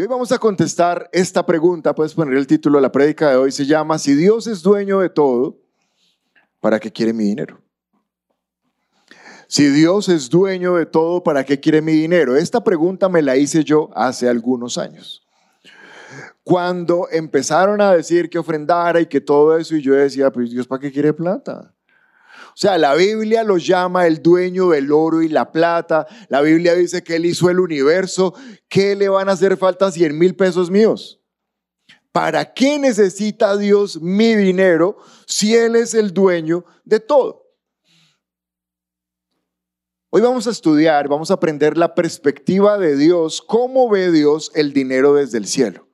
Hoy vamos a contestar esta pregunta, puedes poner el título de la prédica de hoy, se llama, si Dios es dueño de todo, ¿para qué quiere mi dinero? Si Dios es dueño de todo, ¿para qué quiere mi dinero? Esta pregunta me la hice yo hace algunos años. Cuando empezaron a decir que ofrendara y que todo eso, y yo decía, pues Dios, ¿para qué quiere plata? Sea, la Biblia lo llama el dueño del oro y la plata. La Biblia dice que Él hizo el universo. ¿Qué le van a hacer falta 100 mil pesos míos? ¿Para qué necesita Dios mi dinero si Él es el dueño de todo? Hoy vamos a estudiar, vamos a aprender la perspectiva de Dios, cómo ve Dios el dinero desde el cielo.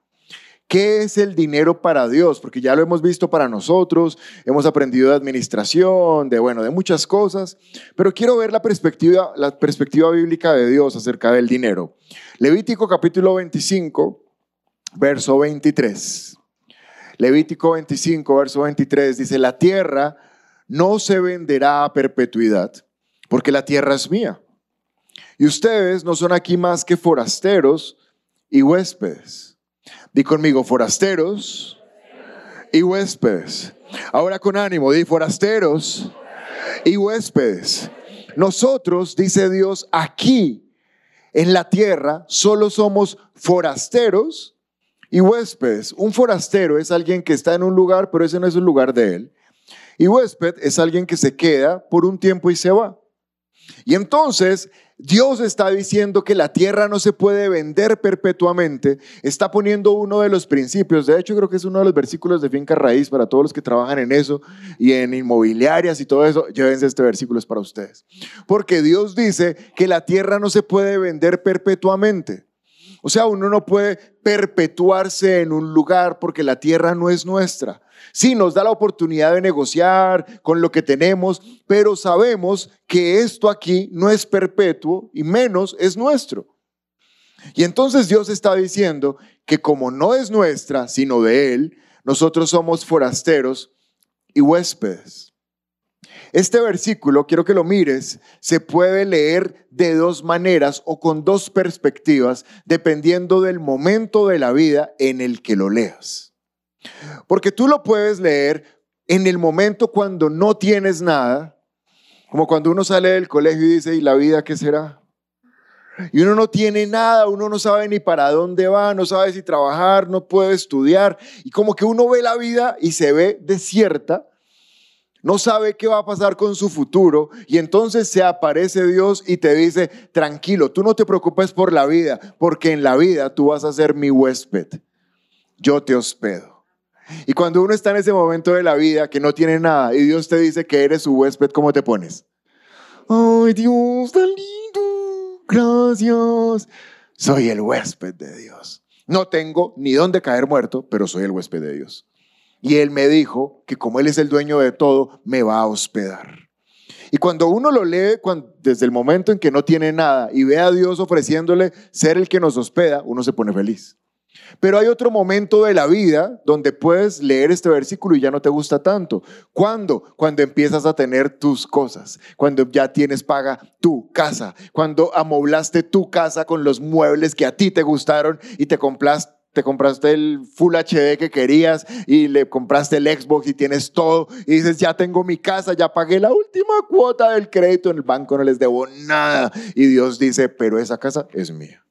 ¿Qué es el dinero para Dios? Porque ya lo hemos visto para nosotros, hemos aprendido de administración, de bueno, de muchas cosas, pero quiero ver la perspectiva, la perspectiva bíblica de Dios acerca del dinero. Levítico capítulo 25, verso 23. Levítico 25, verso 23 dice, la tierra no se venderá a perpetuidad, porque la tierra es mía. Y ustedes no son aquí más que forasteros y huéspedes. Di conmigo, forasteros y huéspedes. Ahora con ánimo, di forasteros y huéspedes. Nosotros, dice Dios, aquí en la tierra solo somos forasteros y huéspedes. Un forastero es alguien que está en un lugar, pero ese no es un lugar de él. Y huésped es alguien que se queda por un tiempo y se va. Y entonces Dios está diciendo que la tierra no se puede vender perpetuamente. Está poniendo uno de los principios. De hecho, creo que es uno de los versículos de finca raíz para todos los que trabajan en eso y en inmobiliarias y todo eso. Llévense este versículo, es para ustedes. Porque Dios dice que la tierra no se puede vender perpetuamente. O sea, uno no puede perpetuarse en un lugar porque la tierra no es nuestra. Sí, nos da la oportunidad de negociar con lo que tenemos, pero sabemos que esto aquí no es perpetuo y menos es nuestro. Y entonces Dios está diciendo que como no es nuestra, sino de Él, nosotros somos forasteros y huéspedes. Este versículo, quiero que lo mires, se puede leer de dos maneras o con dos perspectivas, dependiendo del momento de la vida en el que lo leas. Porque tú lo puedes leer en el momento cuando no tienes nada, como cuando uno sale del colegio y dice, ¿y la vida qué será? Y uno no tiene nada, uno no sabe ni para dónde va, no sabe si trabajar, no puede estudiar. Y como que uno ve la vida y se ve desierta, no sabe qué va a pasar con su futuro. Y entonces se aparece Dios y te dice, tranquilo, tú no te preocupes por la vida, porque en la vida tú vas a ser mi huésped. Yo te hospedo. Y cuando uno está en ese momento de la vida que no tiene nada y Dios te dice que eres su huésped, ¿cómo te pones? Ay, Dios, tan lindo. Gracias. Soy el huésped de Dios. No tengo ni dónde caer muerto, pero soy el huésped de Dios. Y Él me dijo que como Él es el dueño de todo, me va a hospedar. Y cuando uno lo lee desde el momento en que no tiene nada y ve a Dios ofreciéndole ser el que nos hospeda, uno se pone feliz. Pero hay otro momento de la vida donde puedes leer este versículo y ya no te gusta tanto. ¿Cuándo? Cuando empiezas a tener tus cosas, cuando ya tienes paga tu casa, cuando amoblaste tu casa con los muebles que a ti te gustaron y te compraste te compraste el Full HD que querías y le compraste el Xbox y tienes todo y dices, ya tengo mi casa, ya pagué la última cuota del crédito en el banco, no les debo nada. Y Dios dice, pero esa casa es mía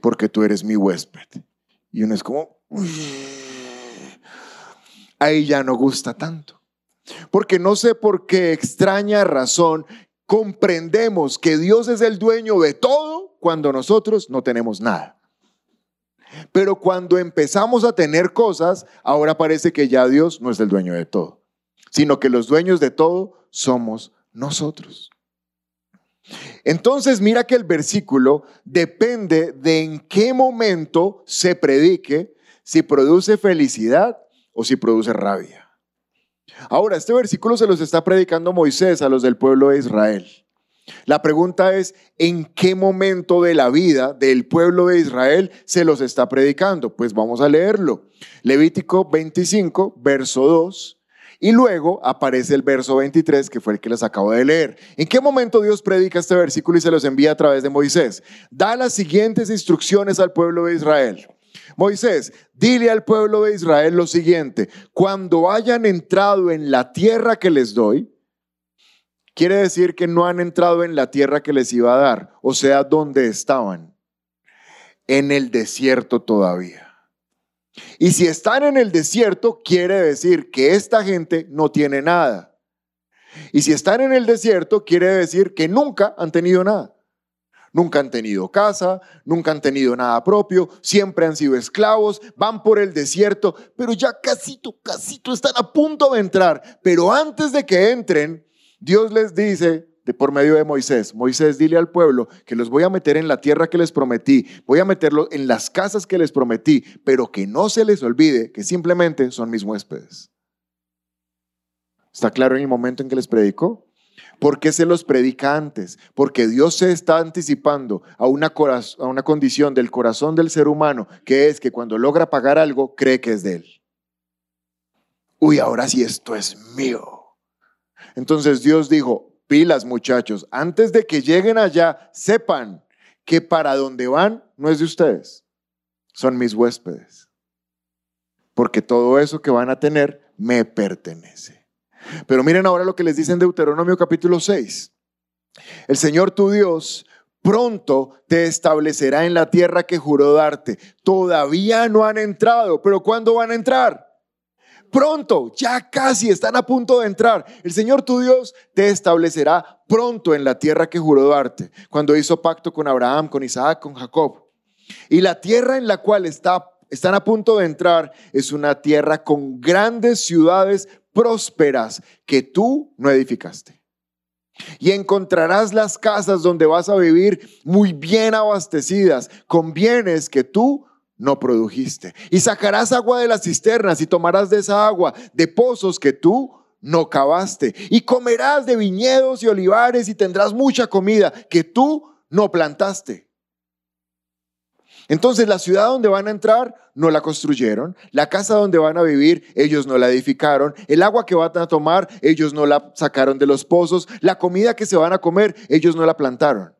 porque tú eres mi huésped. Y uno es como, ahí ya no gusta tanto. Porque no sé por qué extraña razón comprendemos que Dios es el dueño de todo cuando nosotros no tenemos nada. Pero cuando empezamos a tener cosas, ahora parece que ya Dios no es el dueño de todo, sino que los dueños de todo somos nosotros. Entonces mira que el versículo depende de en qué momento se predique, si produce felicidad o si produce rabia. Ahora, este versículo se los está predicando Moisés a los del pueblo de Israel. La pregunta es, ¿en qué momento de la vida del pueblo de Israel se los está predicando? Pues vamos a leerlo. Levítico 25, verso 2 Y luego aparece el verso 23, que fue el que les acabo de leer. ¿En qué momento Dios predica este versículo y se los envía a través de Moisés? Da las siguientes instrucciones al pueblo de Israel. Moisés, dile al pueblo de Israel lo siguiente, cuando hayan entrado en la tierra que les doy, quiere decir que no han entrado en la tierra que les iba a dar, o sea, donde estaban, en el desierto todavía. Y si están en el desierto, quiere decir que esta gente no tiene nada. Y si están en el desierto, quiere decir que nunca han tenido nada. Nunca han tenido casa, nunca han tenido nada propio, siempre han sido esclavos, van por el desierto, pero ya casito, casito están a punto de entrar. Pero antes de que entren, Dios les dice, de por medio de Moisés, Moisés dile al pueblo que los voy a meter en la tierra que les prometí, voy a meterlos en las casas que les prometí, pero que no se les olvide que simplemente son mis huéspedes. ¿Está claro en el momento en que les predicó? ¿Por qué se los predica antes? Porque Dios se está anticipando a una, a una condición del corazón del ser humano, que es que cuando logra pagar algo, cree que es de él. Uy, ahora sí esto es mío. Entonces Dios dijo, pilas muchachos, antes de que lleguen allá, sepan que para donde van no es de ustedes, son mis huéspedes. Porque todo eso que van a tener me pertenece. Pero miren ahora lo que les dice en Deuteronomio capítulo 6. El Señor tu Dios pronto te establecerá en la tierra que juró darte. Todavía no han entrado, pero ¿cuándo van a entrar? Pronto, ya casi están a punto de entrar. El Señor tu Dios te establecerá pronto en la tierra que juró darte, cuando hizo pacto con Abraham, con Isaac, con Jacob. Y la tierra en la cual está, están a punto de entrar es una tierra con grandes ciudades prósperas que tú no edificaste. Y encontrarás las casas donde vas a vivir muy bien abastecidas, con bienes que tú no produjiste. Y sacarás agua de las cisternas y tomarás de esa agua de pozos que tú no cavaste. Y comerás de viñedos y olivares y tendrás mucha comida que tú no plantaste. Entonces la ciudad donde van a entrar no la construyeron, la casa donde van a vivir ellos no la edificaron, el agua que van a tomar ellos no la sacaron de los pozos, la comida que se van a comer ellos no la plantaron.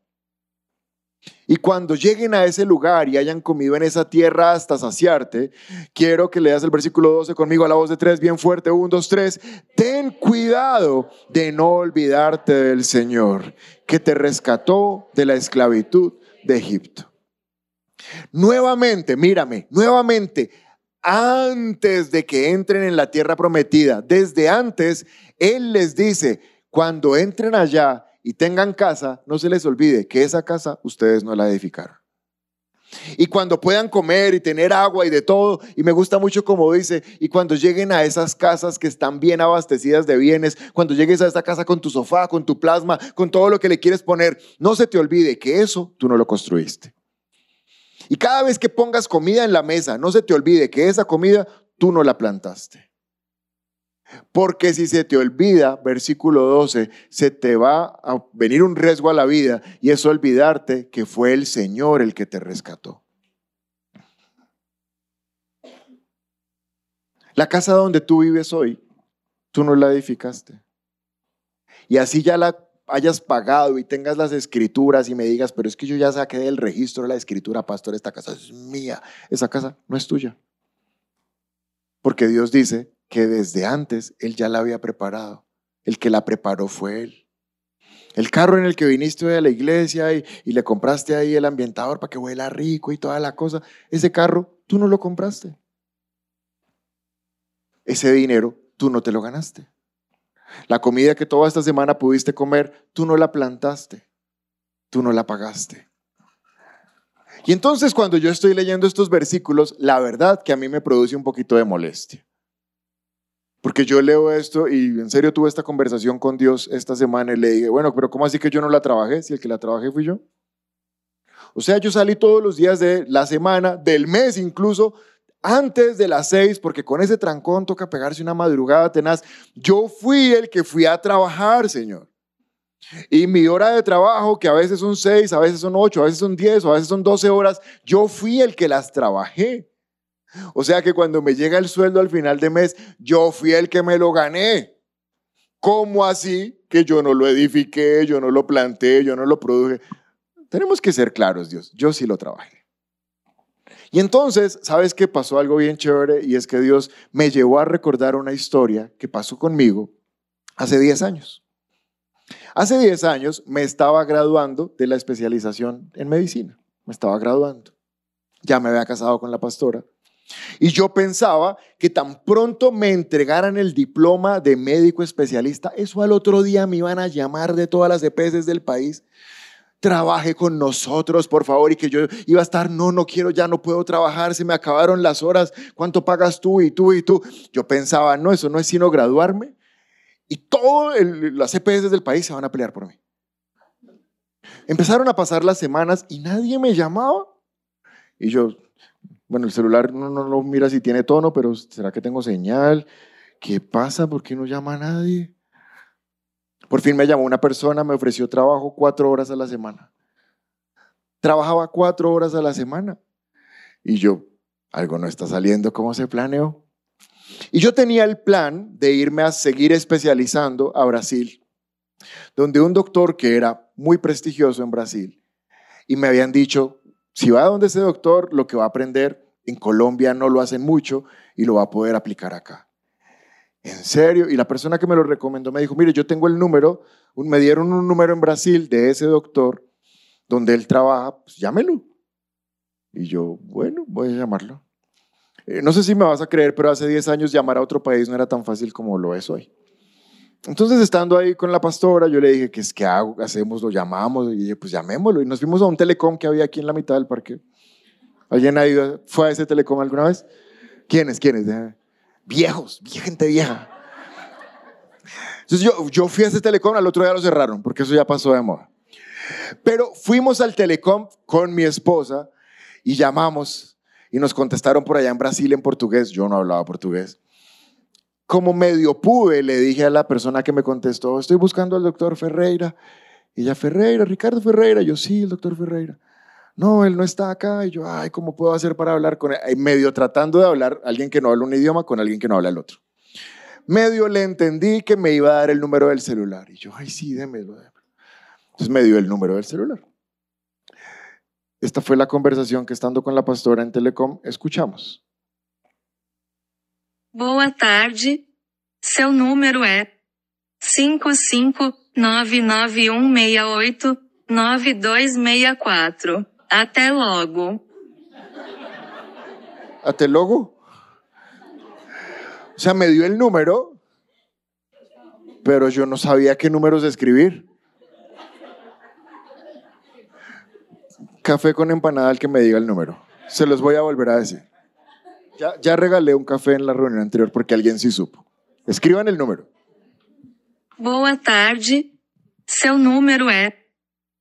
Y cuando lleguen a ese lugar y hayan comido en esa tierra hasta saciarte, quiero que leas el versículo 12 conmigo a la voz de tres, bien fuerte, un, dos, tres. Ten cuidado de no olvidarte del Señor, que te rescató de la esclavitud de Egipto. Nuevamente, mírame, nuevamente, antes de que entren en la tierra prometida, desde antes, Él les dice, cuando entren allá, y tengan casa, no se les olvide que esa casa ustedes no la edificaron. Y cuando puedan comer y tener agua y de todo, y me gusta mucho como dice, y cuando lleguen a esas casas que están bien abastecidas de bienes, cuando llegues a esta casa con tu sofá, con tu plasma, con todo lo que le quieres poner, no se te olvide que eso tú no lo construiste. Y cada vez que pongas comida en la mesa, no se te olvide que esa comida tú no la plantaste. Porque si se te olvida, versículo 12, se te va a venir un riesgo a la vida y es olvidarte que fue el Señor el que te rescató. La casa donde tú vives hoy, tú no la edificaste. Y así ya la hayas pagado y tengas las escrituras y me digas, pero es que yo ya saqué del registro la escritura, pastor, esta casa es mía. Esa casa no es tuya. Porque Dios dice que desde antes Él ya la había preparado. El que la preparó fue Él. El carro en el que viniste de la iglesia y, le compraste ahí el ambientador para que huela rico y toda la cosa, ese carro tú no lo compraste. Ese dinero tú no te lo ganaste. La comida que toda esta semana pudiste comer, tú no la plantaste, tú no la pagaste. Y entonces cuando yo estoy leyendo estos versículos, la verdad que a mí me produce un poquito de molestia. Porque yo leo esto y en serio tuve esta conversación con Dios esta semana y le dije, bueno, pero ¿cómo así que yo no la trabajé si el que la trabajé fui yo? O sea, yo salí todos los días de la semana, del mes incluso, antes de las seis, porque con ese trancón toca pegarse una madrugada tenaz. Yo fui el que fui a trabajar, Señor. Y mi hora de trabajo, que a veces son seis, a veces son ocho, a veces son diez, o a veces son doce horas, yo fui el que las trabajé. O sea que cuando me llega el sueldo al final de mes, yo fui el que me lo gané. ¿Cómo así que yo no lo edifiqué, yo no lo planté, yo no lo produje? Tenemos que ser claros, Dios. Yo sí lo trabajé. Y entonces, ¿sabes qué pasó algo bien chévere? Y es que Dios me llevó a recordar una historia que pasó conmigo hace 10 años. Hace 10 años me estaba graduando de la especialización en medicina. Me estaba graduando. Ya me había casado con la pastora. Y yo pensaba que tan pronto me entregaran el diploma de médico especialista, eso al otro día me iban a llamar de todas las EPS del país. Trabaje con nosotros, por favor, y que yo iba a estar, no, no quiero, ya no puedo trabajar, se me acabaron las horas, ¿cuánto pagas tú y tú y tú? Yo pensaba, no, eso no es sino graduarme y todas las EPS del país se van a pelear por mí. Empezaron a pasar las semanas y nadie me llamaba. Y yo, bueno, el celular no, no lo mira si tiene tono, pero ¿será que tengo señal? ¿Qué pasa? ¿Por qué no llama a nadie? Por fin me llamó una persona, me ofreció trabajo cuatro horas a la semana. Trabajaba cuatro horas a la semana. Y yo, algo no está saliendo como se planeó. Y yo tenía el plan de irme a seguir especializando a Brasil, donde un doctor que era muy prestigioso en Brasil, y me habían dicho, si va a donde ese doctor, lo que va a aprender en Colombia no lo hacen mucho y lo va a poder aplicar acá. En serio, y la persona que me lo recomendó me dijo, mire, yo tengo el número, me dieron un número en Brasil de ese doctor donde él trabaja, pues llámelo. Y yo, bueno, voy a llamarlo. Eh, no sé si me vas a creer, pero hace 10 años llamar a otro país no era tan fácil como lo es hoy. Entonces, estando ahí con la pastora, yo le dije, ¿qué es que hago? hacemos? ¿Lo llamamos? Y dije, pues llamémoslo. Y nos fuimos a un telecom que había aquí en la mitad del parque. ¿Alguien ha ido, fue a ese telecom alguna vez? ¿Quiénes? ¿Quiénes? Viejos, gente vieja. Entonces yo, yo fui a ese telecom, al otro día lo cerraron, porque eso ya pasó de moda. Pero fuimos al telecom con mi esposa y llamamos y nos contestaron por allá en Brasil en portugués. Yo no hablaba portugués como medio pude, le dije a la persona que me contestó, estoy buscando al doctor Ferreira. Y ella, Ferreira, Ricardo Ferreira. Yo, sí, el doctor Ferreira. No, él no está acá. Y yo, ay, ¿cómo puedo hacer para hablar con él? medio tratando de hablar alguien que no habla un idioma con alguien que no habla el otro. Medio le entendí que me iba a dar el número del celular. Y yo, ay, sí, démelo. Entonces me dio el número del celular. Esta fue la conversación que estando con la pastora en Telecom escuchamos. Boa tarde. Seu número é 55991689264. Até logo. ¿Até logo? O sea, me dio el número, pero yo no sabía qué números escribir. Café con empanada al que me diga el número. Se los voy a volver a decir. Ya, regalé un café en la reunión anterior porque alguien sí supo. Escriban el número. Boa tarde. Seu número é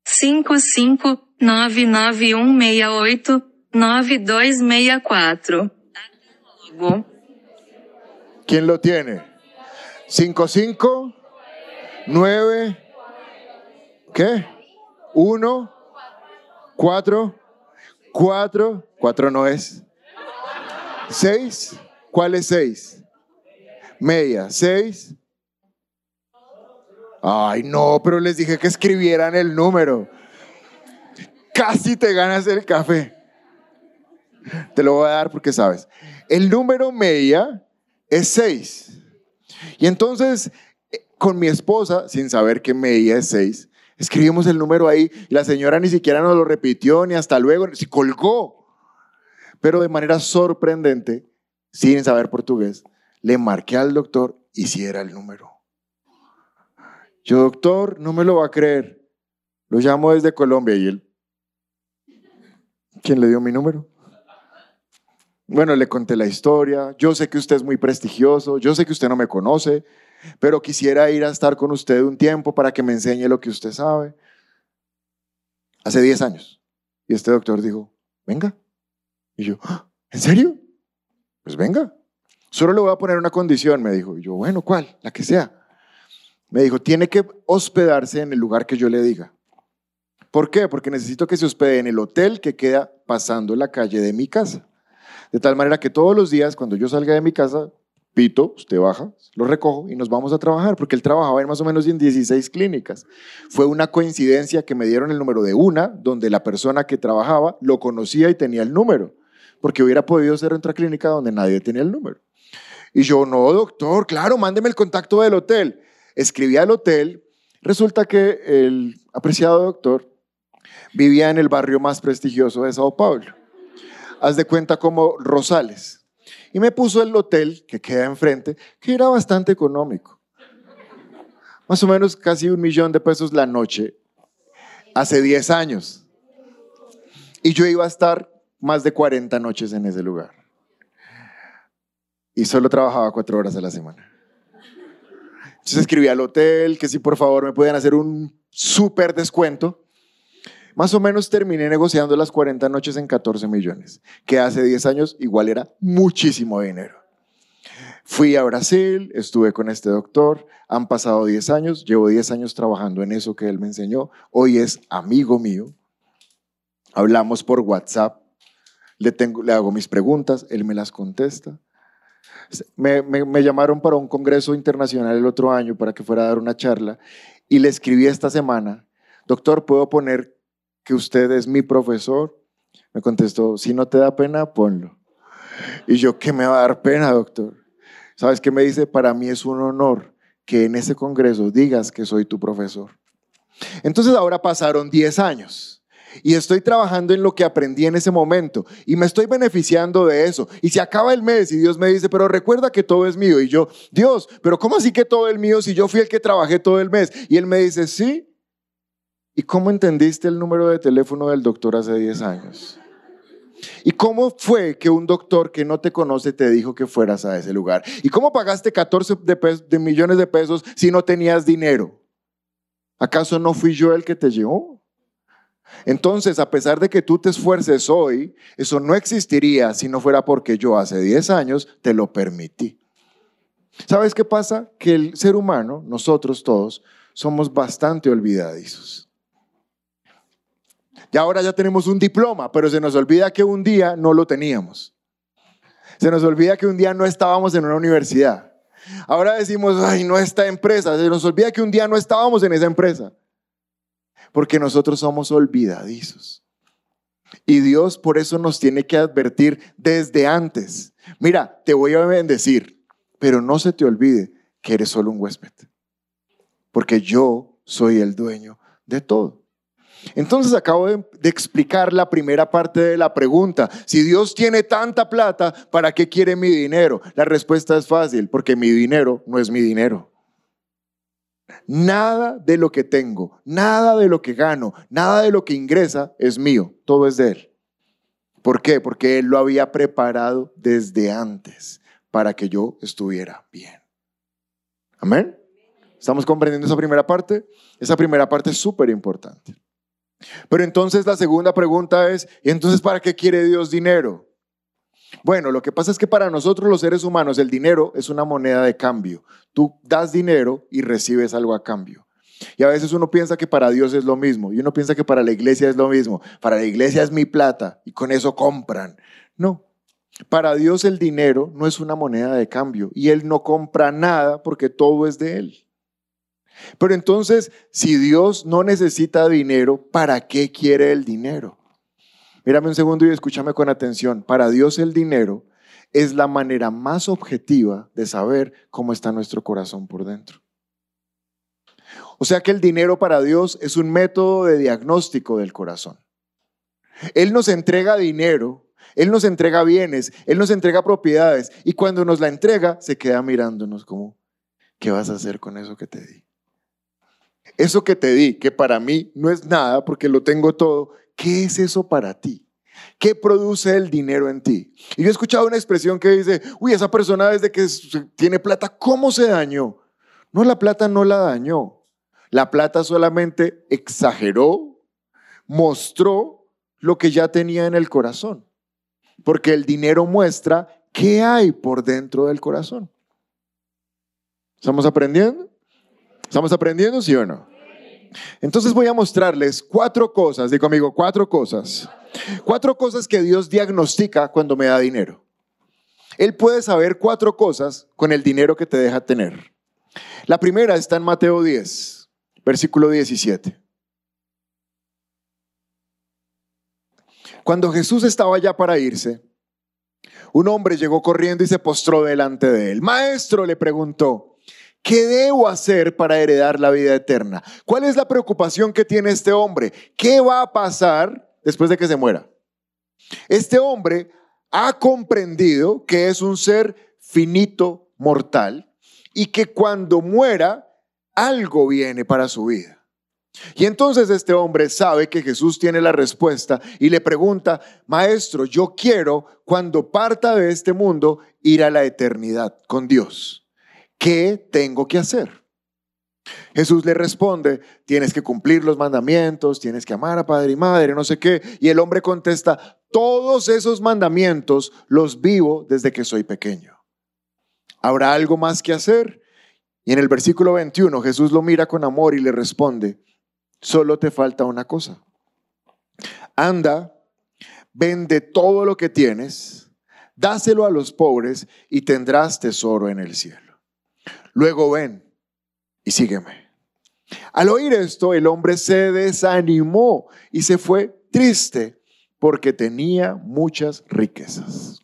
55991689264. ¿Quién lo tiene? 55 9 ¿Qué? 1 4 4 4 no es. ¿Seis? ¿Cuál es seis? Media. ¿Seis? Ay, no, pero les dije que escribieran el número. Casi te ganas el café. Te lo voy a dar porque sabes. El número media es seis. Y entonces, con mi esposa, sin saber que media es seis, escribimos el número ahí. Y la señora ni siquiera nos lo repitió, ni hasta luego, se colgó. Pero de manera sorprendente, sin saber portugués, le marqué al doctor y si era el número. Yo, doctor, no me lo va a creer. Lo llamo desde Colombia y él, ¿quién le dio mi número? Bueno, le conté la historia. Yo sé que usted es muy prestigioso, yo sé que usted no me conoce, pero quisiera ir a estar con usted un tiempo para que me enseñe lo que usted sabe. Hace 10 años. Y este doctor dijo, venga. Y yo, ah, ¿en serio? Pues venga. Solo le voy a poner una condición, me dijo. Y yo, bueno, ¿cuál? La que sea. Me dijo, tiene que hospedarse en el lugar que yo le diga. ¿Por qué? Porque necesito que se hospede en el hotel que queda pasando la calle de mi casa. De tal manera que todos los días, cuando yo salga de mi casa, Pito, usted baja, lo recojo y nos vamos a trabajar, porque él trabajaba en más o menos en 16 clínicas. Fue una coincidencia que me dieron el número de una, donde la persona que trabajaba lo conocía y tenía el número, porque hubiera podido ser otra clínica donde nadie tenía el número. Y yo, no, doctor, claro, mándeme el contacto del hotel. Escribí al hotel, resulta que el apreciado doctor vivía en el barrio más prestigioso de Sao Paulo. Haz de cuenta como Rosales y me puso el hotel que queda enfrente, que era bastante económico. Más o menos casi un millón de pesos la noche, hace 10 años. Y yo iba a estar más de 40 noches en ese lugar. Y solo trabajaba cuatro horas a la semana. Entonces escribí al hotel que si por favor me podían hacer un súper descuento más o menos terminé negociando las 40 noches en 14 millones, que hace 10 años igual era muchísimo dinero. Fui a Brasil, estuve con este doctor, han pasado 10 años, llevo 10 años trabajando en eso que él me enseñó, hoy es amigo mío, hablamos por WhatsApp, le, hago mis preguntas, él me las contesta. Me, me, llamaron para un congreso internacional el otro año para que fuera a dar una charla y le escribí esta semana, doctor, ¿puedo poner que usted es mi profesor? Me contestó, si no te da pena, ponlo. Y yo, ¿qué me va a dar pena, doctor? ¿Sabes qué me dice? Para mí es un honor que en ese congreso digas que soy tu profesor. Entonces ahora pasaron 10 años y estoy trabajando en lo que aprendí en ese momento y me estoy beneficiando de eso. Y se acaba el mes y Dios me dice, pero recuerda que todo es mío. Y yo, Dios, pero ¿cómo así que todo es mío si yo fui el que trabajé todo el mes? Y él me dice, sí, ¿Y cómo entendiste el número de teléfono del doctor hace 10 años? ¿Y cómo fue que un doctor que no te conoce te dijo que fueras a ese lugar? ¿Y cómo pagaste 14 de, millones de pesos si no tenías dinero? ¿Acaso no fui yo el que te llevó? Entonces, a pesar de que tú te esfuerces hoy, eso no existiría si no fuera porque yo hace 10 años te lo permití. ¿Sabes qué pasa? Que el ser humano, nosotros todos, somos bastante olvidadizos. Y ahora ya tenemos un diploma, pero se nos olvida que un día no lo teníamos. Se nos olvida que un día no estábamos en una universidad. Ahora decimos, ay, no esta empresa. Se nos olvida que un día no estábamos en esa empresa. Porque nosotros somos olvidadizos. Y Dios por eso nos tiene que advertir desde antes. Mira, te voy a bendecir, pero no se te olvide que eres solo un huésped. Porque yo soy el dueño de todo. Entonces acabo de, explicar la primera parte de la pregunta. Si Dios tiene tanta plata, ¿para qué quiere mi dinero? La respuesta es fácil, porque mi dinero no es mi dinero. Nada de lo que tengo, nada de lo que gano, nada de lo que ingresa es mío, todo es de Él. ¿Por qué? Porque Él lo había preparado desde antes para que yo estuviera bien. Amén. ¿Estamos comprendiendo esa primera parte? Esa primera parte es súper importante. Pero entonces la segunda pregunta es, ¿y entonces para qué quiere Dios dinero? Bueno, lo que pasa es que para nosotros los seres humanos el dinero es una moneda de cambio. Tú das dinero y recibes algo a cambio. Y a veces uno piensa que para Dios es lo mismo y uno piensa que para la iglesia es lo mismo. Para la iglesia es mi plata y con eso compran. No, para Dios el dinero no es una moneda de cambio y Él no compra nada porque todo es de Él. Pero entonces, si Dios no necesita dinero, ¿para qué quiere el dinero? Mírame un segundo y escúchame con atención. Para Dios el dinero es la manera más objetiva de saber cómo está nuestro corazón por dentro. O sea que el dinero para Dios es un método de diagnóstico del corazón. Él nos entrega dinero, Él nos entrega bienes, Él nos entrega propiedades y cuando nos la entrega se queda mirándonos como, ¿qué vas a hacer con eso que te di? Eso que te di, que para mí no es nada porque lo tengo todo, ¿qué es eso para ti? ¿Qué produce el dinero en ti? Y yo he escuchado una expresión que dice, uy, esa persona desde que tiene plata, ¿cómo se dañó? No, la plata no la dañó. La plata solamente exageró, mostró lo que ya tenía en el corazón. Porque el dinero muestra qué hay por dentro del corazón. ¿Estamos aprendiendo? ¿Estamos aprendiendo, sí o no? Entonces voy a mostrarles cuatro cosas, digo amigo, cuatro cosas Cuatro cosas que Dios diagnostica cuando me da dinero. Él puede saber cuatro cosas con el dinero que te deja tener. La primera está en Mateo 10, versículo 17. Cuando Jesús estaba ya para irse, un hombre llegó corriendo y se postró delante de él. Maestro, le preguntó, ¿qué debo hacer para heredar la vida eterna? ¿Cuál es la preocupación que tiene este hombre? ¿Qué va a pasar después de que se muera? Este hombre ha comprendido que es un ser finito, mortal, y que cuando muera, algo viene para su vida. Y entonces este hombre sabe que Jesús tiene la respuesta y le pregunta, maestro, yo quiero cuando parta de este mundo ir a la eternidad con Dios. ¿Qué tengo que hacer? Jesús le responde, tienes que cumplir los mandamientos, tienes que amar a padre y madre, no sé qué. Y el hombre contesta, todos esos mandamientos los vivo desde que soy pequeño. ¿Habrá algo más que hacer? Y en el versículo 21 Jesús lo mira con amor y le responde, Solo te falta una cosa. Anda, vende todo lo que tienes, dáselo a los pobres y tendrás tesoro en el cielo. Luego ven y sígueme. Al oír esto, el hombre se desanimó y se fue triste porque tenía muchas riquezas.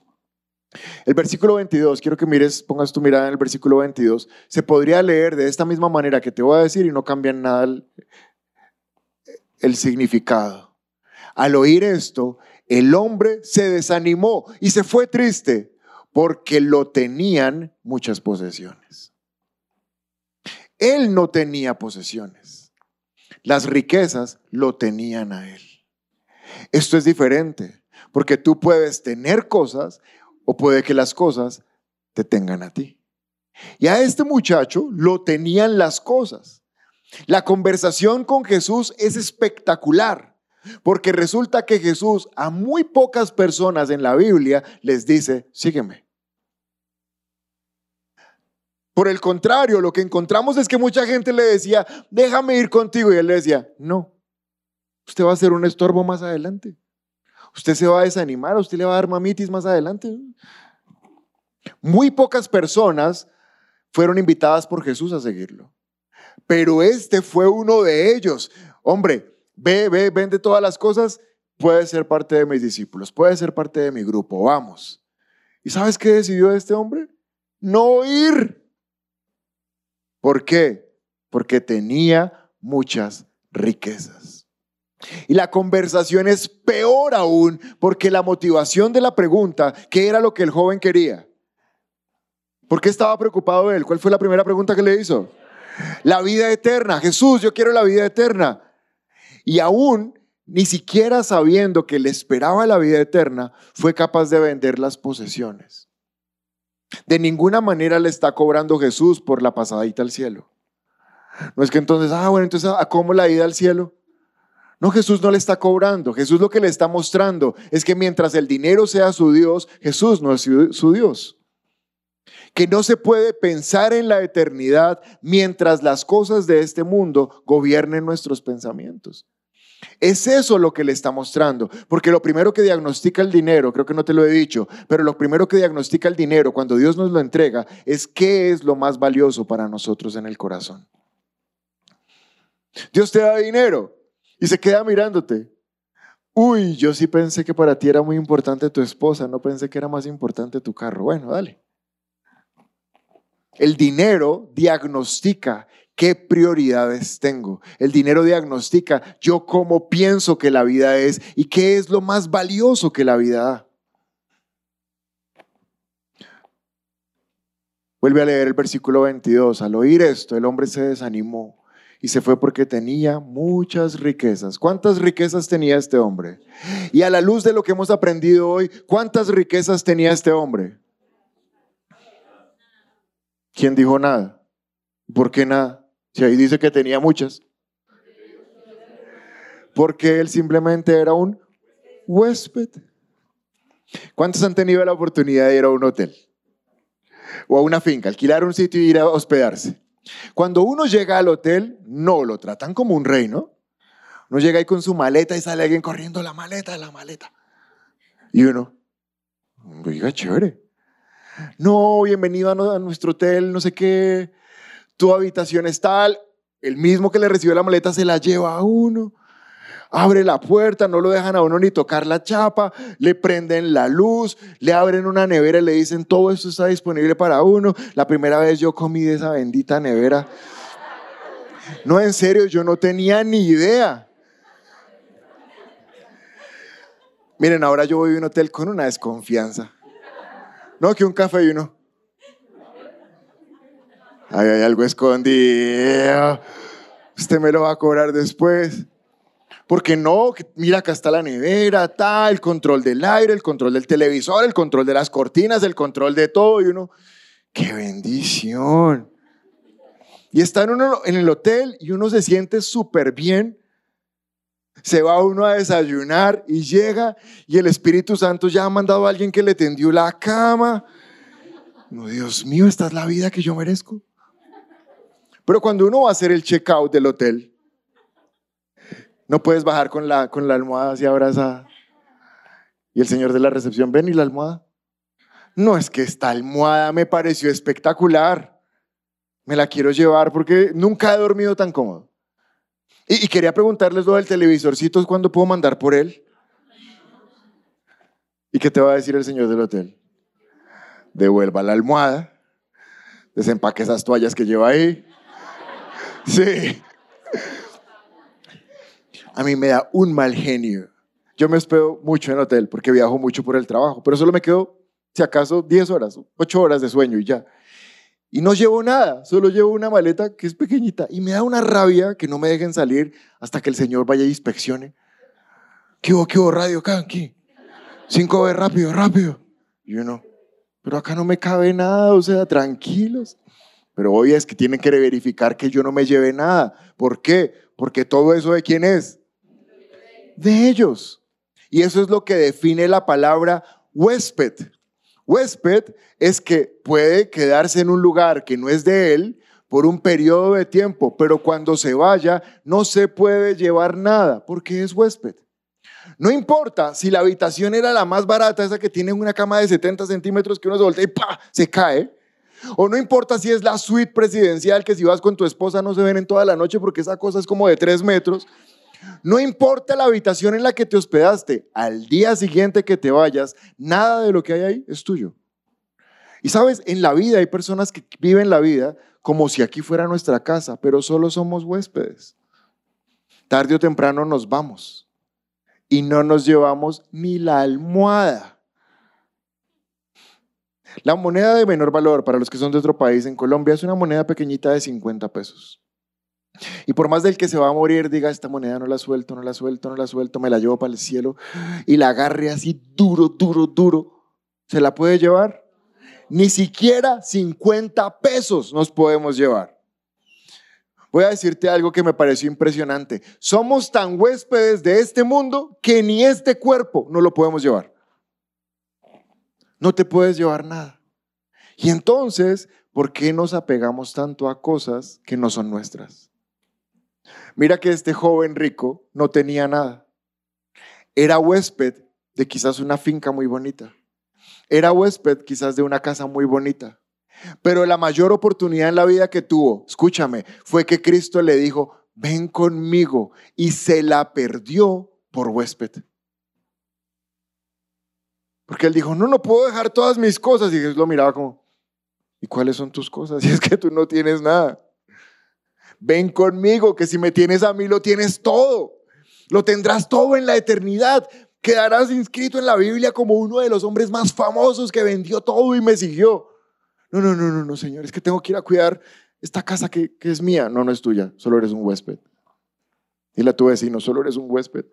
El versículo 22, quiero que mires, pongas tu mirada en el versículo 22, se podría leer de esta misma manera que te voy a decir y no cambia nada el significado. Al oír esto, el hombre se desanimó y se fue triste porque lo tenían muchas posesiones. Él no tenía posesiones. Las riquezas lo tenían a él. Esto es diferente, porque tú puedes tener cosas o puede que las cosas te tengan a ti. Y a este muchacho lo tenían las cosas. La conversación con Jesús es espectacular, porque resulta que Jesús a muy pocas personas en la Biblia les dice, sígueme. Por el contrario, lo que encontramos es que mucha gente le decía, déjame ir contigo. Y él le decía, no, usted va a ser un estorbo más adelante. Usted se va a desanimar, usted le va a dar mamitis más adelante. Muy pocas personas fueron invitadas por Jesús a seguirlo pero este fue uno de ellos. Hombre, ve, ve, vende todas las cosas, puede ser parte de mis discípulos, puede ser parte de mi grupo, vamos. ¿Y sabes qué decidió este hombre? No ir. ¿Por qué? Porque tenía muchas riquezas. Y la conversación es peor aún porque la motivación de la pregunta, ¿qué era lo que el joven quería? ¿Por qué estaba preocupado él? ¿Cuál fue la primera pregunta que le hizo? La vida eterna. Jesús, yo quiero la vida eterna. Y aún, ni siquiera sabiendo que le esperaba la vida eterna, fue capaz de vender las posesiones. De ninguna manera le está cobrando Jesús por la pasadita al cielo. No es que entonces, ah, bueno, entonces, ¿a cómo la ida al cielo? No, Jesús no le está cobrando. Jesús lo que le está mostrando es que mientras el dinero sea su Dios, Jesús no es su Dios que no se puede pensar en la eternidad mientras las cosas de este mundo gobiernen nuestros pensamientos. Es eso lo que le está mostrando, porque lo primero que diagnostica el dinero, creo que no te lo he dicho, pero lo primero que diagnostica el dinero cuando Dios nos lo entrega es qué es lo más valioso para nosotros en el corazón. Dios te da dinero y se queda mirándote. Uy, yo sí pensé que para ti era muy importante tu esposa, no pensé que era más importante tu carro. Bueno, dale. El dinero diagnostica qué prioridades tengo. El dinero diagnostica yo cómo pienso que la vida es y qué es lo más valioso que la vida da. Vuelve a leer el versículo 22. Al oír esto, el hombre se desanimó y se fue porque tenía muchas riquezas. ¿Cuántas riquezas tenía este hombre? Y a la luz de lo que hemos aprendido hoy, ¿cuántas riquezas tenía este hombre? ¿Quién dijo nada? ¿Por qué nada? Si ahí dice que tenía muchas. Porque él simplemente era un huésped. ¿Cuántos han tenido la oportunidad de ir a un hotel? O a una finca, alquilar un sitio y ir a hospedarse. Cuando uno llega al hotel, no lo tratan como un rey, ¿no? Uno llega ahí con su maleta y sale alguien corriendo la maleta, la maleta. Y uno, oiga, chévere. No, bienvenido a, nuestro hotel, no sé qué. Tu habitación es tal. El mismo que le recibió la maleta se la lleva a uno. Abre la puerta, no lo dejan a uno ni tocar la chapa, le prenden la luz, le abren una nevera y le dicen todo esto está disponible para uno. La primera vez yo comí de esa bendita nevera. No, en serio, yo no tenía ni idea. Miren, ahora yo voy a un hotel con una desconfianza. No, que un café y uno. Ay, hay algo escondido. Usted me lo va a cobrar después. Porque no, mira, acá está la nevera, tal, el control del aire, el control del televisor, el control de las cortinas, el control de todo. Y uno, qué bendición. Y está uno en el hotel y uno se siente súper bien. Se va uno a desayunar y llega y el Espíritu Santo ya ha mandado a alguien que le tendió la cama. No, Dios mío, esta es la vida que yo merezco. Pero cuando uno va a hacer el checkout del hotel, no puedes bajar con la, con la almohada así abrazada. Y el señor de la recepción, ven y la almohada. No es que esta almohada me pareció espectacular me la quiero llevar porque nunca he dormido tan cómodo. Y, quería preguntarles lo del televisorcito, ¿cuándo puedo mandar por él? ¿Y qué te va a decir el señor del hotel? Devuelva la almohada, desempaque esas toallas que lleva ahí. Sí. A mí me da un mal genio. Yo me hospedo mucho en hotel porque viajo mucho por el trabajo, pero solo me quedo, si acaso, 10 horas, 8 horas de sueño y ya. Y no llevo nada, solo llevo una maleta que es pequeñita. Y me da una rabia que no me dejen salir hasta que el Señor vaya y inspeccione. ¿Qué hubo, qué hubo, radio acá, aquí? Cinco veces rápido, rápido. Y uno, pero acá no me cabe nada, o sea, tranquilos. Pero hoy es que tienen que verificar que yo no me lleve nada. ¿Por qué? Porque todo eso de quién es? De ellos. Y eso es lo que define la palabra huésped. Huésped es que puede quedarse en un lugar que no es de él por un periodo de tiempo, pero cuando se vaya no se puede llevar nada porque es huésped. No importa si la habitación era la más barata, esa que tiene una cama de 70 centímetros que uno se voltea y ¡pa! se cae. O no importa si es la suite presidencial que si vas con tu esposa no se ven en toda la noche porque esa cosa es como de 3 metros. No importa la habitación en la que te hospedaste, al día siguiente que te vayas, nada de lo que hay ahí es tuyo. Y sabes, en la vida hay personas que viven la vida como si aquí fuera nuestra casa, pero solo somos huéspedes. Tarde o temprano nos vamos y no nos llevamos ni la almohada. La moneda de menor valor para los que son de otro país en Colombia es una moneda pequeñita de 50 pesos. Y por más del que se va a morir, diga, esta moneda no la suelto, no la suelto, no la suelto, me la llevo para el cielo y la agarre así duro, duro, duro, ¿se la puede llevar? Ni siquiera 50 pesos nos podemos llevar. Voy a decirte algo que me pareció impresionante. Somos tan huéspedes de este mundo que ni este cuerpo no lo podemos llevar. No te puedes llevar nada. Y entonces, ¿por qué nos apegamos tanto a cosas que no son nuestras? Mira que este joven rico no tenía nada. Era huésped de quizás una finca muy bonita. Era huésped quizás de una casa muy bonita. Pero la mayor oportunidad en la vida que tuvo, escúchame, fue que Cristo le dijo, ven conmigo. Y se la perdió por huésped. Porque él dijo, no, no puedo dejar todas mis cosas. Y Jesús lo miraba como, ¿y cuáles son tus cosas? Y es que tú no tienes nada ven conmigo, que si me tienes a mí lo tienes todo. Lo tendrás todo en la eternidad. Quedarás inscrito en la Biblia como uno de los hombres más famosos que vendió todo y me siguió. No, no, no, no, no, Señor, es que tengo que ir a cuidar esta casa que, que es mía. No, no es tuya, solo eres un huésped. Dile a tu vecino, solo eres un huésped.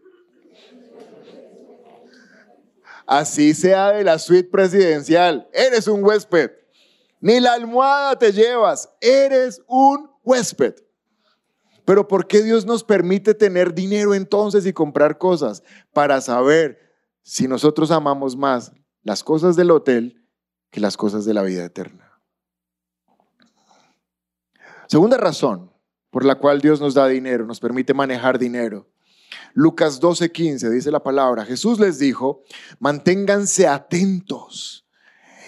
Así sea de la suite presidencial, eres un huésped. Ni la almohada te llevas, eres un huésped. Pero ¿por qué Dios nos permite tener dinero entonces y comprar cosas? Para saber si nosotros amamos más las cosas del hotel que las cosas de la vida eterna. Segunda razón por la cual Dios nos da dinero, nos permite manejar dinero, Lucas 12:15 dice la palabra, Jesús les dijo, manténganse atentos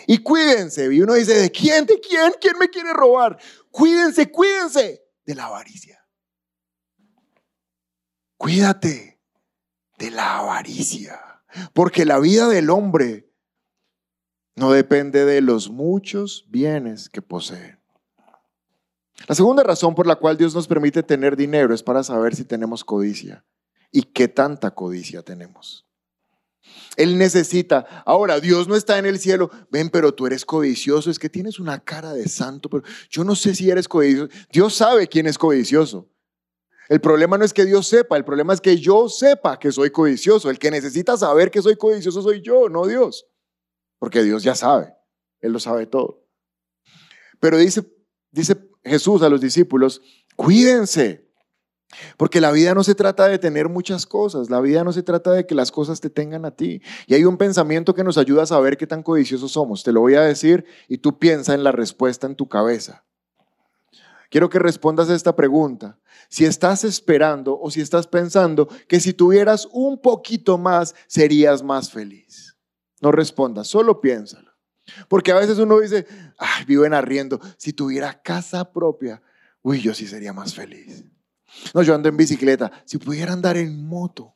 y cuídense. Y uno dice, ¿de quién? ¿De quién? ¿Quién me quiere robar? Cuídense, cuídense de la avaricia. Cuídate de la avaricia, porque la vida del hombre no depende de los muchos bienes que posee. La segunda razón por la cual Dios nos permite tener dinero es para saber si tenemos codicia y qué tanta codicia tenemos. Él necesita, ahora Dios no está en el cielo, ven, pero tú eres codicioso, es que tienes una cara de santo, pero yo no sé si eres codicioso. Dios sabe quién es codicioso. El problema no es que Dios sepa, el problema es que yo sepa que soy codicioso. El que necesita saber que soy codicioso soy yo, no Dios. Porque Dios ya sabe, Él lo sabe todo. Pero dice, dice Jesús a los discípulos, cuídense, porque la vida no se trata de tener muchas cosas, la vida no se trata de que las cosas te tengan a ti. Y hay un pensamiento que nos ayuda a saber qué tan codiciosos somos. Te lo voy a decir y tú piensa en la respuesta en tu cabeza. Quiero que respondas a esta pregunta. Si estás esperando o si estás pensando que si tuvieras un poquito más serías más feliz. No respondas, solo piénsalo. Porque a veces uno dice, ay, vivo en arriendo. Si tuviera casa propia, uy, yo sí sería más feliz. No, yo ando en bicicleta. Si pudiera andar en moto,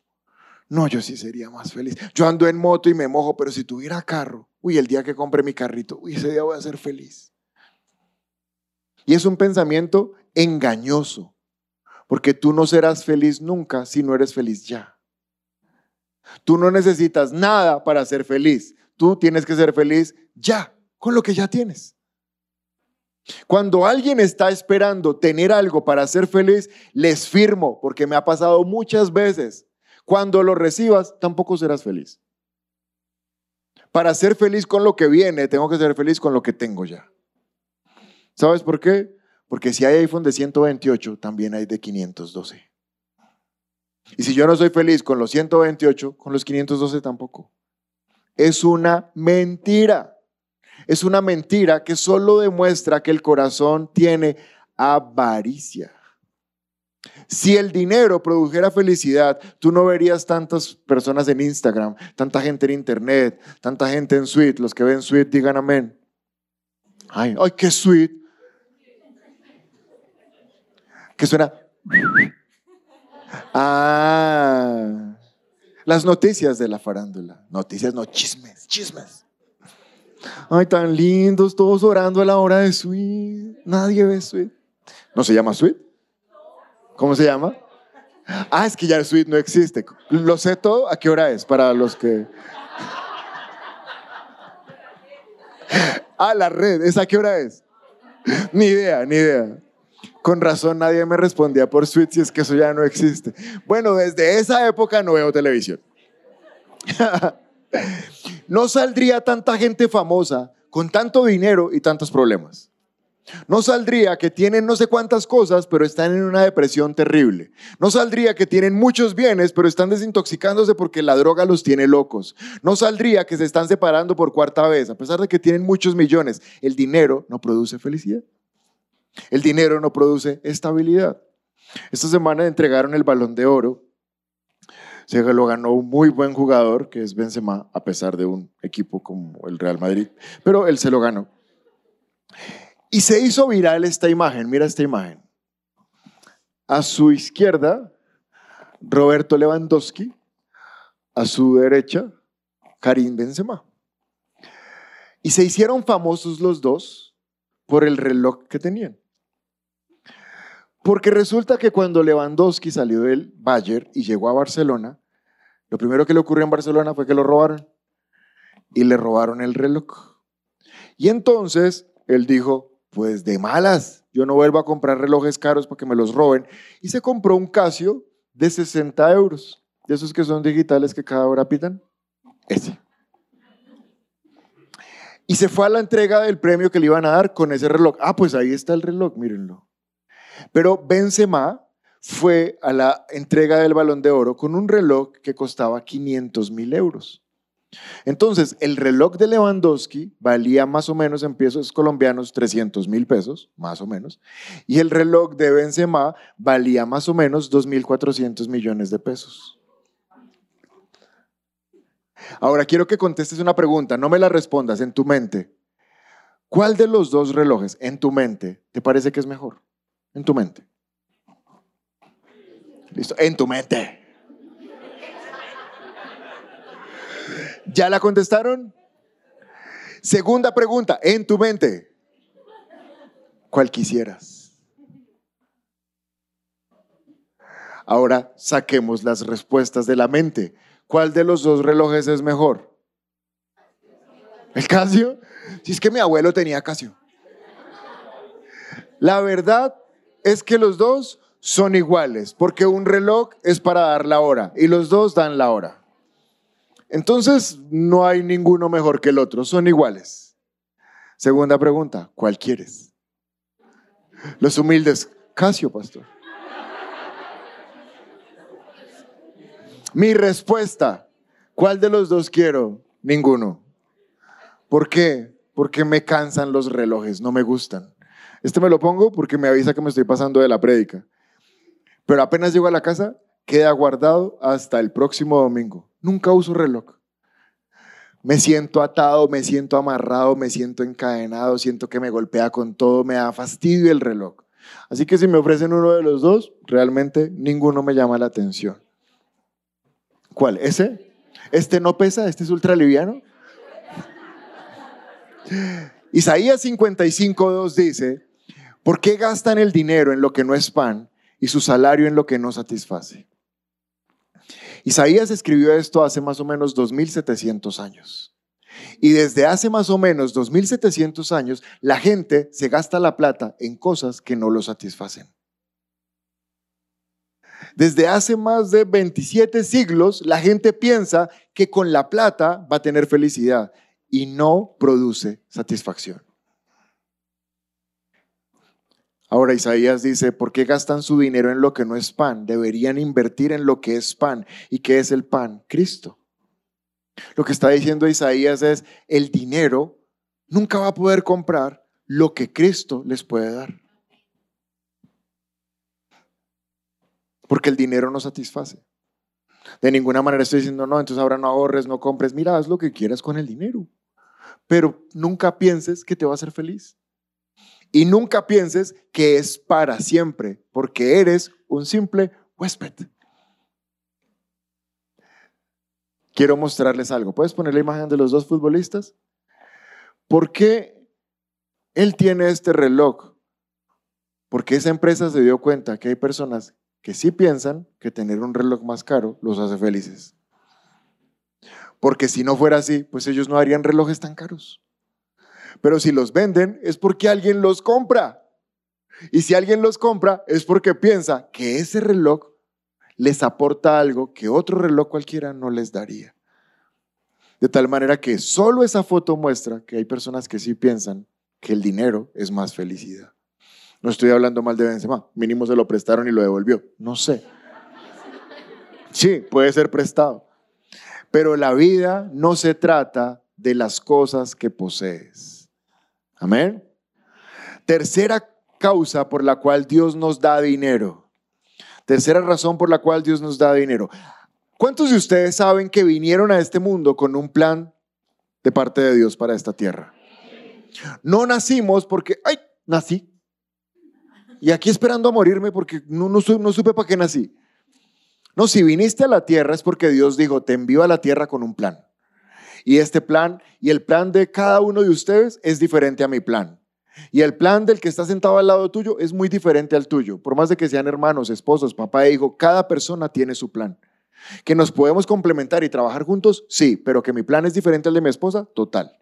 no, yo sí sería más feliz. Yo ando en moto y me mojo, pero si tuviera carro, uy, el día que compre mi carrito, uy, ese día voy a ser feliz. Y es un pensamiento engañoso, porque tú no serás feliz nunca si no eres feliz ya. Tú no necesitas nada para ser feliz. Tú tienes que ser feliz ya, con lo que ya tienes. Cuando alguien está esperando tener algo para ser feliz, les firmo, porque me ha pasado muchas veces. Cuando lo recibas, tampoco serás feliz. Para ser feliz con lo que viene, tengo que ser feliz con lo que tengo ya. ¿Sabes por qué? Porque si hay iPhone de 128, también hay de 512. Y si yo no soy feliz con los 128, con los 512 tampoco. Es una mentira. Es una mentira que solo demuestra que el corazón tiene avaricia. Si el dinero produjera felicidad, tú no verías tantas personas en Instagram, tanta gente en internet, tanta gente en suite. Los que ven suite digan amén. Ay, ay, qué suite. Que suena. Ah, las noticias de la farándula. Noticias, no chismes, chismes. Ay, tan lindos, todos orando a la hora de suite. Nadie ve suite. ¿No se llama suite? ¿Cómo se llama? Ah, es que ya el suite no existe. Lo sé todo. ¿A qué hora es? Para los que. Ah, la red. ¿Esa qué hora es? Ni idea, ni idea. Con razón nadie me respondía por suite si es que eso ya no existe. Bueno, desde esa época no veo televisión. no saldría tanta gente famosa con tanto dinero y tantos problemas. No saldría que tienen no sé cuántas cosas, pero están en una depresión terrible. No saldría que tienen muchos bienes, pero están desintoxicándose porque la droga los tiene locos. No saldría que se están separando por cuarta vez, a pesar de que tienen muchos millones. El dinero no produce felicidad. El dinero no produce estabilidad. Esta semana entregaron el balón de oro se lo ganó un muy buen jugador, que es Benzema, a pesar de un equipo como el Real Madrid, pero él se lo ganó. Y se hizo viral esta imagen, mira esta imagen. A su izquierda, Roberto Lewandowski, a su derecha, Karim Benzema. Y se hicieron famosos los dos por el reloj que tenían. Porque resulta que cuando Lewandowski salió del Bayern y llegó a Barcelona, lo primero que le ocurrió en Barcelona fue que lo robaron y le robaron el reloj. Y entonces él dijo, pues de malas, yo no vuelvo a comprar relojes caros para que me los roben. Y se compró un Casio de 60 euros, de esos que son digitales que cada hora pitan. Ese. Y se fue a la entrega del premio que le iban a dar con ese reloj. Ah, pues ahí está el reloj, mírenlo. Pero Benzema fue a la entrega del balón de oro con un reloj que costaba 500 mil euros. Entonces, el reloj de Lewandowski valía más o menos en pesos colombianos 300 mil pesos, más o menos, y el reloj de Benzema valía más o menos 2.400 millones de pesos. Ahora quiero que contestes una pregunta, no me la respondas en tu mente. ¿Cuál de los dos relojes en tu mente te parece que es mejor? En tu mente. Listo, en tu mente. ¿Ya la contestaron? Segunda pregunta, en tu mente. ¿Cuál quisieras? Ahora saquemos las respuestas de la mente. ¿Cuál de los dos relojes es mejor? ¿El Casio? Si es que mi abuelo tenía Casio. La verdad es que los dos son iguales, porque un reloj es para dar la hora y los dos dan la hora. Entonces, no hay ninguno mejor que el otro, son iguales. Segunda pregunta, ¿cuál quieres? Los humildes, Casio, pastor. Mi respuesta, ¿cuál de los dos quiero? Ninguno. ¿Por qué? Porque me cansan los relojes, no me gustan. Este me lo pongo porque me avisa que me estoy pasando de la prédica. Pero apenas llego a la casa, queda guardado hasta el próximo domingo. Nunca uso reloj. Me siento atado, me siento amarrado, me siento encadenado, siento que me golpea con todo, me da fastidio el reloj. Así que si me ofrecen uno de los dos, realmente ninguno me llama la atención. ¿Cuál? ¿Ese? ¿Este no pesa? ¿Este es ultraliviano? Isaías 55.2 dice, ¿por qué gastan el dinero en lo que no es pan y su salario en lo que no satisface? Isaías escribió esto hace más o menos 2700 años. Y desde hace más o menos 2700 años, la gente se gasta la plata en cosas que no lo satisfacen. Desde hace más de 27 siglos, la gente piensa que con la plata va a tener felicidad y no produce satisfacción. Ahora Isaías dice, ¿por qué gastan su dinero en lo que no es pan? Deberían invertir en lo que es pan. ¿Y qué es el pan? Cristo. Lo que está diciendo Isaías es, el dinero nunca va a poder comprar lo que Cristo les puede dar. Porque el dinero no satisface. De ninguna manera estoy diciendo, no, entonces ahora no ahorres, no compres. Mira, haz lo que quieras con el dinero. Pero nunca pienses que te va a hacer feliz. Y nunca pienses que es para siempre, porque eres un simple huésped. Quiero mostrarles algo. ¿Puedes poner la imagen de los dos futbolistas? ¿Por qué él tiene este reloj? Porque esa empresa se dio cuenta que hay personas que sí piensan que tener un reloj más caro los hace felices. Porque si no fuera así, pues ellos no harían relojes tan caros. Pero si los venden es porque alguien los compra. Y si alguien los compra es porque piensa que ese reloj les aporta algo que otro reloj cualquiera no les daría. De tal manera que solo esa foto muestra que hay personas que sí piensan que el dinero es más felicidad. No estoy hablando mal de Benzema, mínimo se lo prestaron y lo devolvió. No sé. Sí, puede ser prestado. Pero la vida no se trata de las cosas que posees. Amén. Tercera causa por la cual Dios nos da dinero. Tercera razón por la cual Dios nos da dinero. ¿Cuántos de ustedes saben que vinieron a este mundo con un plan de parte de Dios para esta tierra? No nacimos porque, ay, nací. Y aquí esperando a morirme porque no, no, supe para qué nací. No, si viniste a la tierra es porque Dios dijo, te envío a la tierra con un plan. Y este plan y el plan de cada uno de ustedes es diferente a mi plan. Y el plan del que está sentado al lado tuyo es muy diferente al tuyo. Por más de que sean hermanos, esposos, papá e hijo, cada persona tiene su plan. ¿Que nos podemos complementar y trabajar juntos? Sí, pero que mi plan es diferente al de mi esposa, total.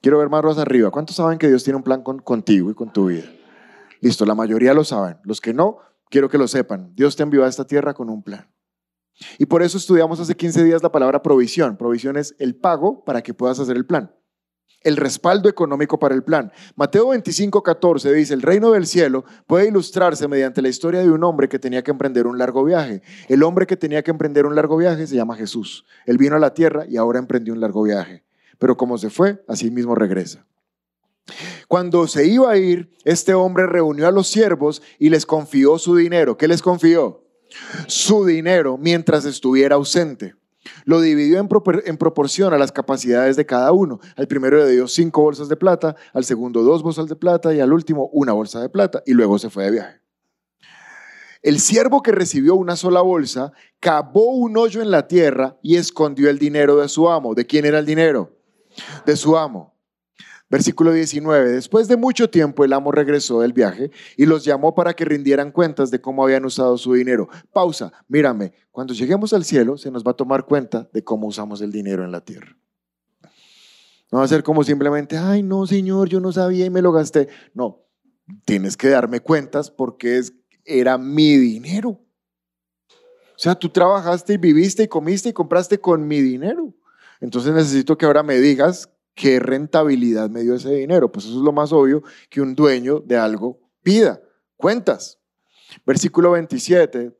Quiero ver más rosas arriba. ¿Cuántos saben que Dios tiene un plan contigo y con tu vida? Listo, la mayoría lo saben. Los que no, quiero que lo sepan. Dios te envió a esta tierra con un plan. Y por eso estudiamos hace 15 días la palabra provisión. Provisión es el pago para que puedas hacer el plan. El respaldo económico para el plan. Mateo 25, 14 dice, el reino del cielo puede ilustrarse mediante la historia de un hombre que tenía que emprender un largo viaje. El hombre que tenía que emprender un largo viaje se llama Jesús. Él vino a la tierra y ahora emprendió un largo viaje. Pero como se fue, así mismo regresa. Cuando se iba a ir, este hombre reunió a los siervos y les confió su dinero. ¿Qué les confió? Su dinero mientras estuviera ausente. Lo dividió en, propor- en proporción a las capacidades de cada uno. Al primero le dio cinco bolsas de plata, al segundo dos bolsas de plata y al último una bolsa de plata y luego se fue de viaje. El siervo que recibió una sola bolsa cavó un hoyo en la tierra y escondió el dinero de su amo. ¿De quién era el dinero? De su amo. Versículo 19. Después de mucho tiempo el amo regresó del viaje y los llamó para que rindieran cuentas de cómo habían usado su dinero. Pausa, mírame, cuando lleguemos al cielo se nos va a tomar cuenta de cómo usamos el dinero en la tierra. No va a ser como simplemente, ay no señor, yo no sabía y me lo gasté. No, tienes que darme cuentas porque era mi dinero. O sea, tú trabajaste y viviste y comiste y compraste con mi dinero. Entonces necesito que ahora me digas qué rentabilidad me dio ese dinero. Pues eso es lo más obvio que un dueño de algo pida. Cuentas. Versículo 27.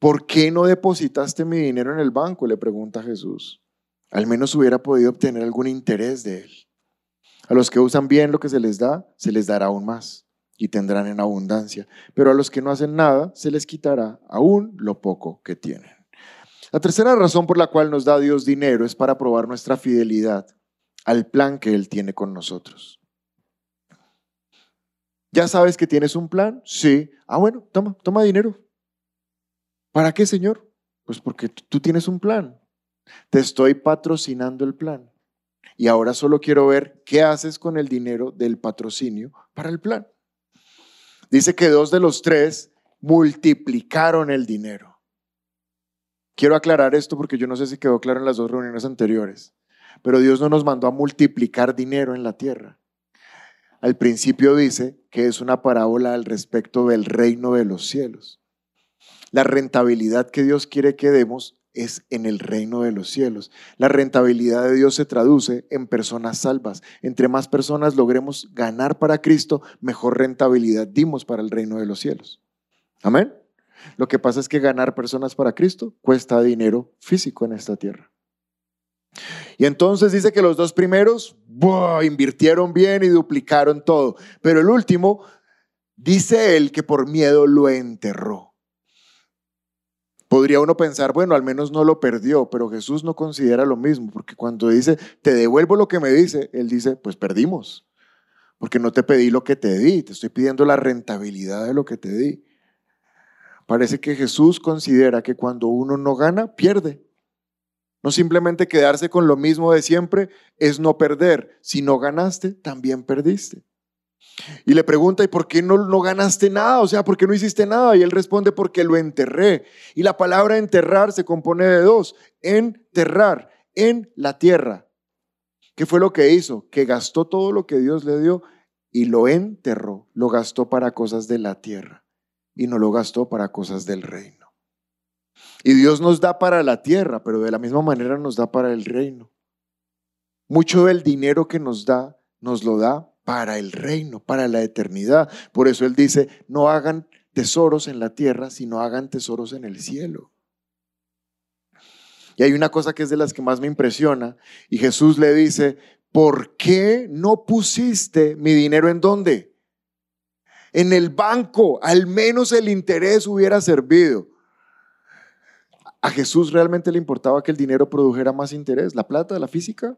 ¿Por qué no depositaste mi dinero en el banco? Le pregunta Jesús. Al menos hubiera podido obtener algún interés de él. A los que usan bien lo que se les da, se les dará aún más y tendrán en abundancia. Pero a los que no hacen nada, se les quitará aún lo poco que tienen. La tercera razón por la cual nos da Dios dinero es para probar nuestra fidelidad al plan que Él tiene con nosotros. ¿Ya sabes que tienes un plan? Sí. Ah, bueno, toma, toma dinero. ¿Para qué, Señor? Pues porque tú tienes un plan. Te estoy patrocinando el plan. Y ahora solo quiero ver qué haces con el dinero del patrocinio para el plan. Dice que dos de los tres multiplicaron el dinero. Quiero aclarar esto porque yo no sé si quedó claro en las dos reuniones anteriores, pero Dios no nos mandó a multiplicar dinero en la tierra. Al principio dice que es una parábola al respecto del reino de los cielos. La rentabilidad que Dios quiere que demos es en el reino de los cielos. La rentabilidad de Dios se traduce en personas salvas. Entre más personas logremos ganar para Cristo, mejor rentabilidad dimos para el reino de los cielos. Amén. Lo que pasa es que ganar personas para Cristo cuesta dinero físico en esta tierra. Y entonces dice que los dos primeros invirtieron bien y duplicaron todo. Pero el último, dice él que por miedo lo enterró. Podría uno pensar, bueno, al menos no lo perdió, pero Jesús no considera lo mismo, porque cuando dice, te devuelvo lo que me dice, él dice, pues perdimos, porque no te pedí lo que te di, te estoy pidiendo la rentabilidad de lo que te di. Parece que Jesús considera que cuando uno no gana, pierde. No simplemente quedarse con lo mismo de siempre es no perder. Si no ganaste, también perdiste. Y le pregunta, ¿y por qué no, no ganaste nada? O sea, ¿por qué no hiciste nada? Y él responde, porque lo enterré. Y la palabra enterrar se compone de dos. Enterrar en la tierra. ¿Qué fue lo que hizo? Que gastó todo lo que Dios le dio y lo enterró. Lo gastó para cosas de la tierra y no lo gastó para cosas del reino. Y Dios nos da para la tierra, pero de la misma manera nos da para el reino. Mucho del dinero que nos da, nos lo da para el reino, para la eternidad. Por eso Él dice, no hagan tesoros en la tierra, sino hagan tesoros en el cielo. Y hay una cosa que es de las que más me impresiona, y Jesús le dice, ¿por qué no pusiste mi dinero en dónde? En el banco, al menos el interés hubiera servido. ¿A Jesús realmente le importaba que el dinero produjera más interés? ¿La plata, la física?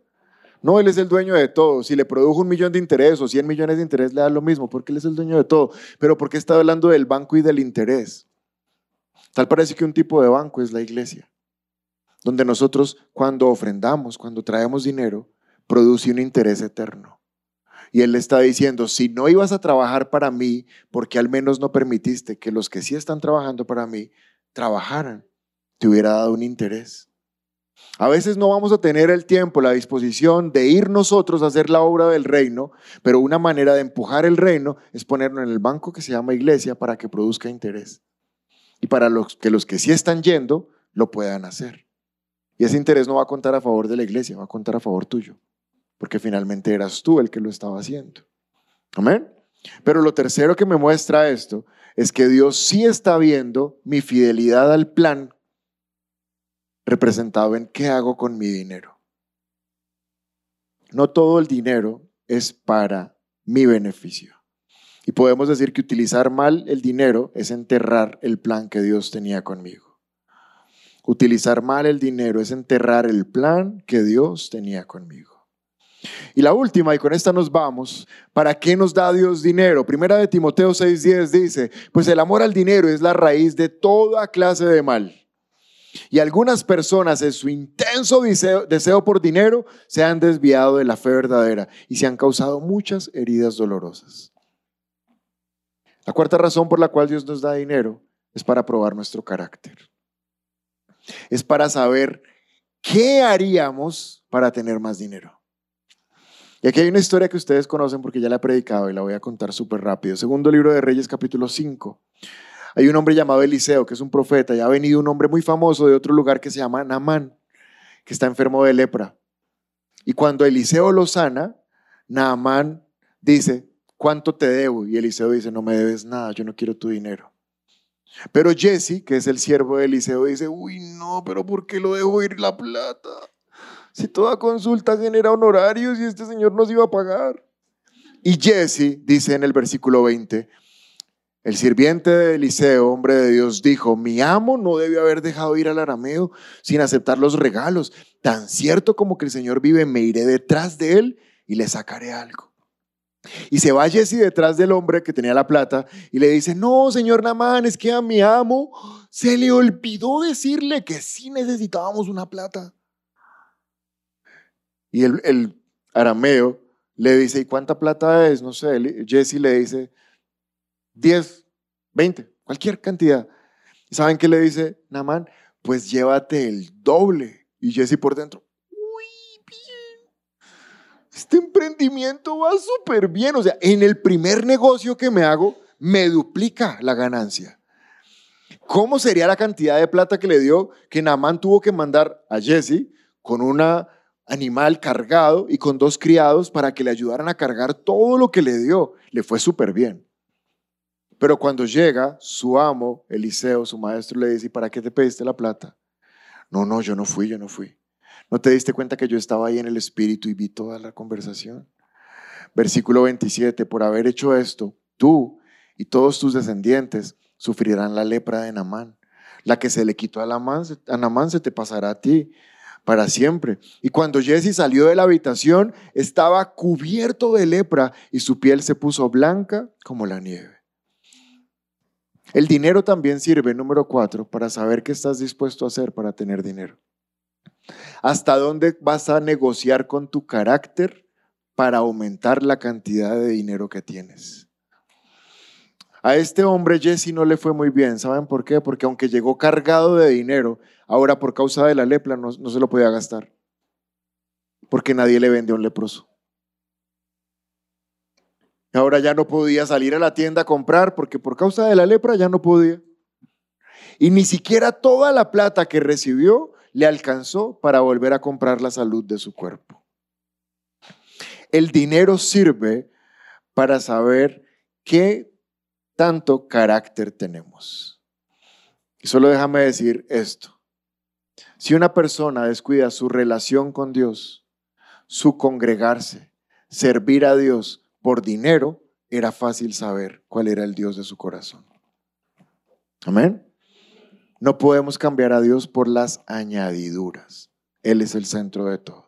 No, Él es el dueño de todo. Si le produjo un millón de interés o 100 millones de interés, le da lo mismo, porque Él es el dueño de todo. Pero ¿por qué está hablando del banco y del interés? Tal parece que un tipo de banco es la iglesia, donde nosotros cuando ofrendamos, cuando traemos dinero, produce un interés eterno. Y Él le está diciendo, si no ibas a trabajar para mí, porque al menos no permitiste que los que sí están trabajando para mí trabajaran, te hubiera dado un interés. A veces no vamos a tener el tiempo, la disposición de ir nosotros a hacer la obra del reino, pero una manera de empujar el reino es ponerlo en el banco que se llama iglesia para que produzca interés. Y para que los que sí están yendo lo puedan hacer. Y ese interés no va a contar a favor de la iglesia, va a contar a favor tuyo, porque finalmente eras tú el que lo estaba haciendo. Amén. Pero lo tercero que me muestra esto es que Dios sí está viendo mi fidelidad al plan representado en qué hago con mi dinero. No todo el dinero es para mi beneficio. Y podemos decir que utilizar mal el dinero es enterrar el plan que Dios tenía conmigo. Utilizar mal el dinero es enterrar el plan que Dios tenía conmigo. Y la última, y con esta nos vamos, ¿para qué nos da Dios dinero? Primera de Timoteo 6:10 dice, pues el amor al dinero es la raíz de toda clase de mal. Y algunas personas en su intenso deseo, deseo, por dinero se han desviado de la fe verdadera y se han causado muchas heridas dolorosas. La cuarta razón por la cual Dios nos da dinero es para probar nuestro carácter. Es para saber qué haríamos para tener más dinero. Y aquí hay una historia que ustedes conocen porque ya la he predicado y la voy a contar súper rápido. Segundo libro de Reyes, capítulo 5. Hay un hombre llamado Eliseo, que es un profeta, y ha venido un hombre muy famoso de otro lugar que se llama Naamán, que está enfermo de lepra. Y cuando Eliseo lo sana, Naamán dice, ¿cuánto te debo? Y Eliseo dice, no me debes nada, yo no quiero tu dinero. Pero Jesse, que es el siervo de Eliseo, dice, uy, no, pero ¿por qué lo dejo ir la plata? Si toda consulta genera honorarios y este señor nos iba a pagar. Y Jesse dice en el versículo 20, el sirviente de Eliseo, hombre de Dios, dijo, mi amo no debe haber dejado ir al arameo sin aceptar los regalos. Tan cierto como que el Señor vive, me iré detrás de él y le sacaré algo. Y se va Jesse detrás del hombre que tenía la plata y le dice, no, señor Namán, es que a mi amo se le olvidó decirle que sí necesitábamos una plata. Y el, arameo le dice, ¿y cuánta plata es? No sé, Jesse le dice, 10, 20, cualquier cantidad. ¿Y saben qué le dice Namán? Pues llévate el doble. Y Jesse por dentro, uy, bien. Este emprendimiento va súper bien. O sea, en el primer negocio que me hago, me duplica la ganancia. ¿Cómo sería la cantidad de plata que le dio que Namán tuvo que mandar a Jesse con una animal cargado y con dos criados para que le ayudaran a cargar todo lo que le dio. Le fue súper bien. Pero cuando llega su amo, Eliseo, su maestro, le dice, ¿y para qué te pediste la plata? No, no, yo no fui, yo no fui. ¿No te diste cuenta que yo estaba ahí en el espíritu y vi toda la conversación? Versículo 27, por haber hecho esto, tú y todos tus descendientes sufrirán la lepra de Namán. La que se le quitó a Namán se te pasará a ti para siempre. Y cuando Jesse salió de la habitación, estaba cubierto de lepra y su piel se puso blanca como la nieve. El dinero también sirve, número cuatro, para saber qué estás dispuesto a hacer para tener dinero. ¿Hasta dónde vas a negociar con tu carácter para aumentar la cantidad de dinero que tienes? A este hombre Jesse no le fue muy bien. ¿Saben por qué? Porque aunque llegó cargado de dinero, ahora por causa de la lepra no, se lo podía gastar. Porque nadie le vendió un leproso. Ahora ya no podía salir a la tienda a comprar porque por causa de la lepra ya no podía. Y ni siquiera toda la plata que recibió le alcanzó para volver a comprar la salud de su cuerpo. El dinero sirve para saber qué tanto carácter tenemos. Y solo déjame decir esto. Si una persona descuida su relación con Dios, su congregarse, servir a Dios por dinero, era fácil saber cuál era el Dios de su corazón. Amén. No podemos cambiar a Dios por las añadiduras. Él es el centro de todo